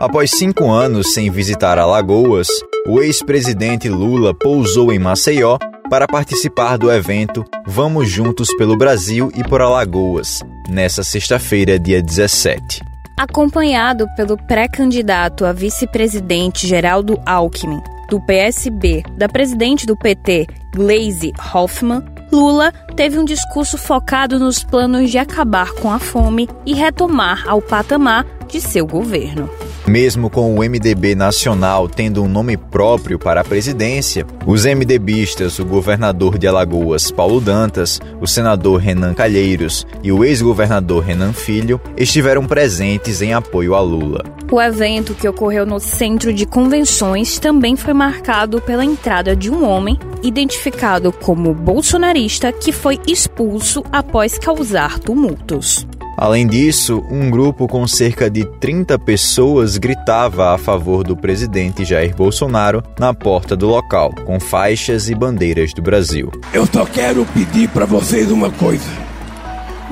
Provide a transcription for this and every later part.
Após cinco anos sem visitar Alagoas, o ex-presidente Lula pousou em Maceió para participar do evento Vamos Juntos pelo Brasil e por Alagoas, nesta sexta-feira, dia 17. Acompanhado pelo pré-candidato a vice-presidente Geraldo Alckmin, do PSB, da presidente do PT, Gleisi Hoffmann, Lula teve um discurso focado nos planos de acabar com a fome e retomar ao patamar de seu governo. Mesmo com o MDB nacional tendo um nome próprio para a presidência, os MDBistas, o governador de Alagoas, Paulo Dantas, o senador Renan Calheiros e o ex-governador Renan Filho estiveram presentes em apoio a Lula. O evento, que ocorreu no Centro de Convenções, também foi marcado pela entrada de um homem identificado como bolsonarista que foi expulso após causar tumultos. Além disso, um grupo com cerca de 30 pessoas gritava a favor do presidente Jair Bolsonaro na porta do local, com faixas e bandeiras do Brasil. Eu só quero pedir para vocês uma coisa: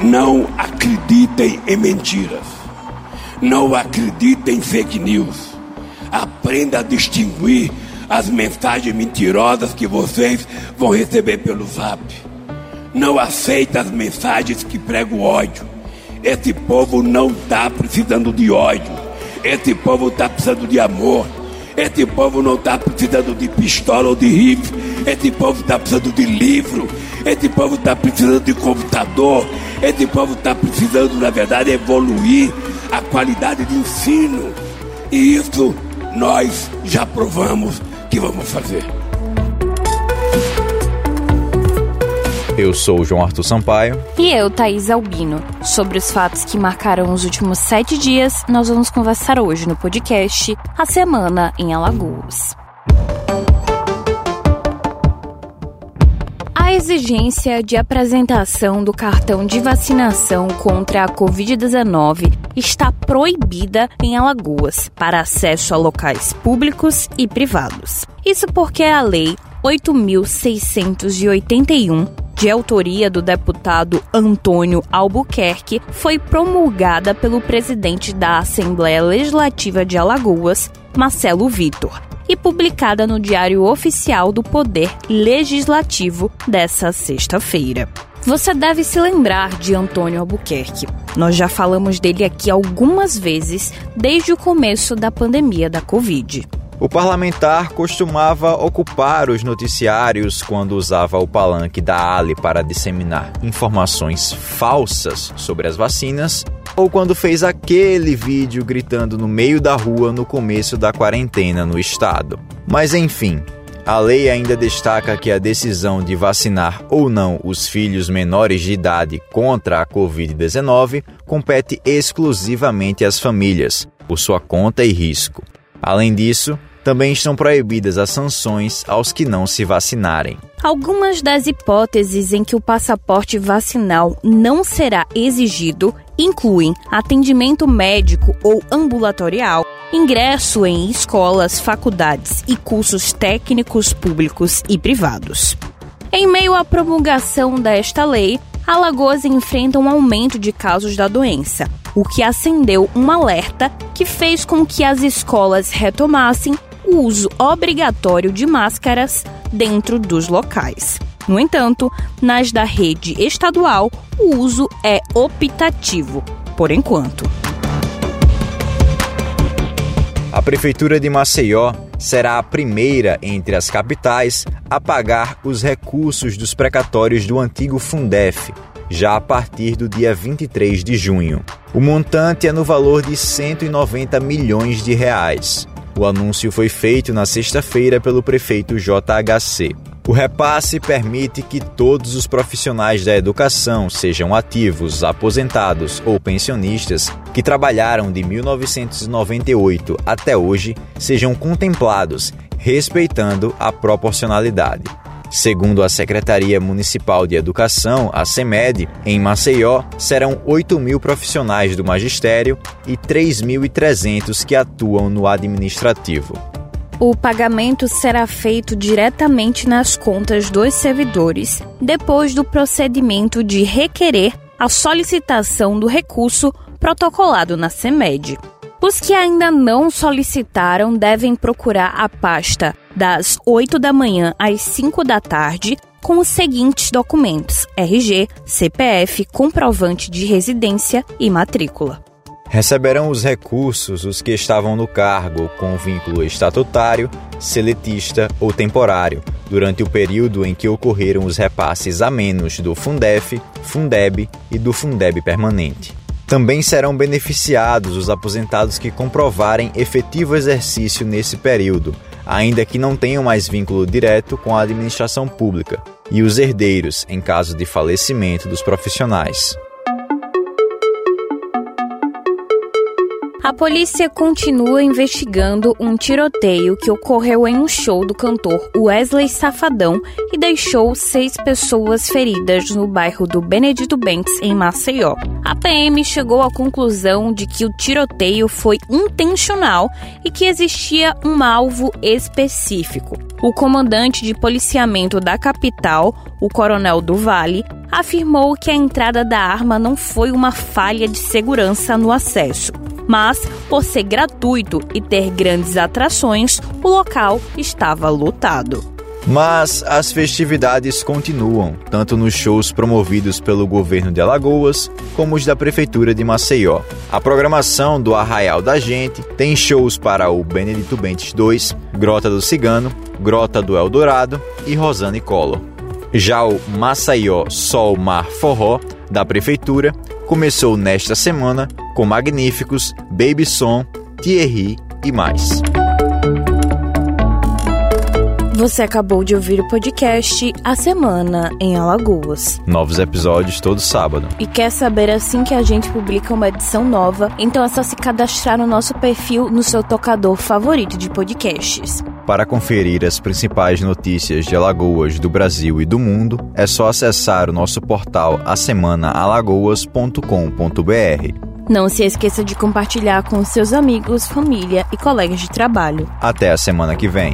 não acreditem em mentiras, não acreditem em fake news. Aprenda a distinguir as mensagens mentirosas que vocês vão receber pelo zap. Não aceite as mensagens que pregam ódio esse povo não está precisando de ódio. Esse povo está precisando de amor. Esse povo não está precisando de pistola ou de rifle. Esse povo está precisando de livro. Esse povo está precisando de computador. Esse povo está precisando, na verdade, evoluir a qualidade de ensino. E isso nós já provamos que vamos fazer. Eu sou João Arthur Sampaio. E eu, Thaís Albino. Sobre os fatos que marcaram os últimos sete dias, nós vamos conversar hoje no podcast A Semana em Alagoas. A exigência de apresentação do cartão de vacinação contra a Covid-19 está proibida em Alagoas para acesso a locais públicos e privados. Isso porque a Lei 8.681 de autoria do deputado Antônio Albuquerque, foi promulgada pelo presidente da Assembleia Legislativa de Alagoas, Marcelo Vitor, e publicada no Diário Oficial do Poder Legislativo dessa sexta-feira. Você deve se lembrar de Antônio Albuquerque. Nós já falamos dele aqui algumas vezes desde o começo da pandemia da Covid. O parlamentar costumava ocupar os noticiários quando usava o palanque da Ali para disseminar informações falsas sobre as vacinas, ou quando fez aquele vídeo gritando no meio da rua no começo da quarentena no estado. Mas enfim, a lei ainda destaca que a decisão de vacinar ou não os filhos menores de idade contra a Covid-19 compete exclusivamente às famílias, por sua conta e risco. Além disso, também estão proibidas as sanções aos que não se vacinarem. Algumas das hipóteses em que o passaporte vacinal não será exigido incluem atendimento médico ou ambulatorial, ingresso em escolas, faculdades e cursos técnicos públicos e privados. Em meio à promulgação desta lei, Alagoas enfrenta um aumento de casos da doença, o que acendeu um alerta que fez com que as escolas retomassem o uso obrigatório de máscaras dentro dos locais. No entanto, nas da rede estadual, o uso é optativo, por enquanto. A Prefeitura de Maceió será a primeira entre as capitais a pagar os recursos dos precatórios do antigo Fundef, já a partir do dia 23 de junho. O montante é no valor de 190 milhões de reais. O anúncio foi feito na sexta-feira pelo prefeito JHC. O repasse permite que todos os profissionais da educação, sejam ativos, aposentados ou pensionistas, que trabalharam de 1998 até hoje, sejam contemplados, respeitando a proporcionalidade. Segundo a Secretaria Municipal de Educação, a SEMED, em Maceió, serão 8 mil profissionais do magistério e 3.300 que atuam no administrativo. O pagamento será feito diretamente nas contas dos servidores, depois do procedimento de requerer a solicitação do recurso protocolado na SEMED. Os que ainda não solicitaram devem procurar a pasta das 8 da manhã às 5 da tarde com os seguintes documentos: RG, CPF, comprovante de residência e matrícula. Receberão os recursos os que estavam no cargo com vínculo estatutário, seletista ou temporário, durante o período em que ocorreram os repasses a menos do Fundef, Fundeb e do Fundeb permanente. Também serão beneficiados os aposentados que comprovarem efetivo exercício nesse período, ainda que não tenham mais vínculo direto com a administração pública, e os herdeiros em caso de falecimento dos profissionais. A polícia continua investigando um tiroteio que ocorreu em um show do cantor Wesley Safadão e deixou seis pessoas feridas no bairro do Benedito Bentes, em Maceió. A PM chegou à conclusão de que o tiroteio foi intencional e que existia um alvo específico. O comandante de policiamento da capital, o coronel do Vale, afirmou que a entrada da arma não foi uma falha de segurança no acesso mas por ser gratuito e ter grandes atrações, o local estava lotado. Mas as festividades continuam, tanto nos shows promovidos pelo governo de Alagoas, como os da Prefeitura de Maceió. A programação do Arraial da Gente tem shows para o Benedito Bentes 2, Grota do Cigano, Grota do Eldorado e Rosane Collor. Já o Maceió Sol Mar Forró, da Prefeitura, começou nesta semana com magníficos Baby Som, Thierry e mais. Você acabou de ouvir o podcast A Semana em Alagoas. Novos episódios todo sábado. E quer saber assim que a gente publica uma edição nova? Então é só se cadastrar no nosso perfil no seu tocador favorito de podcasts. Para conferir as principais notícias de Alagoas, do Brasil e do mundo, é só acessar o nosso portal asemanaalagoas.com.br. Não se esqueça de compartilhar com seus amigos, família e colegas de trabalho. Até a semana que vem.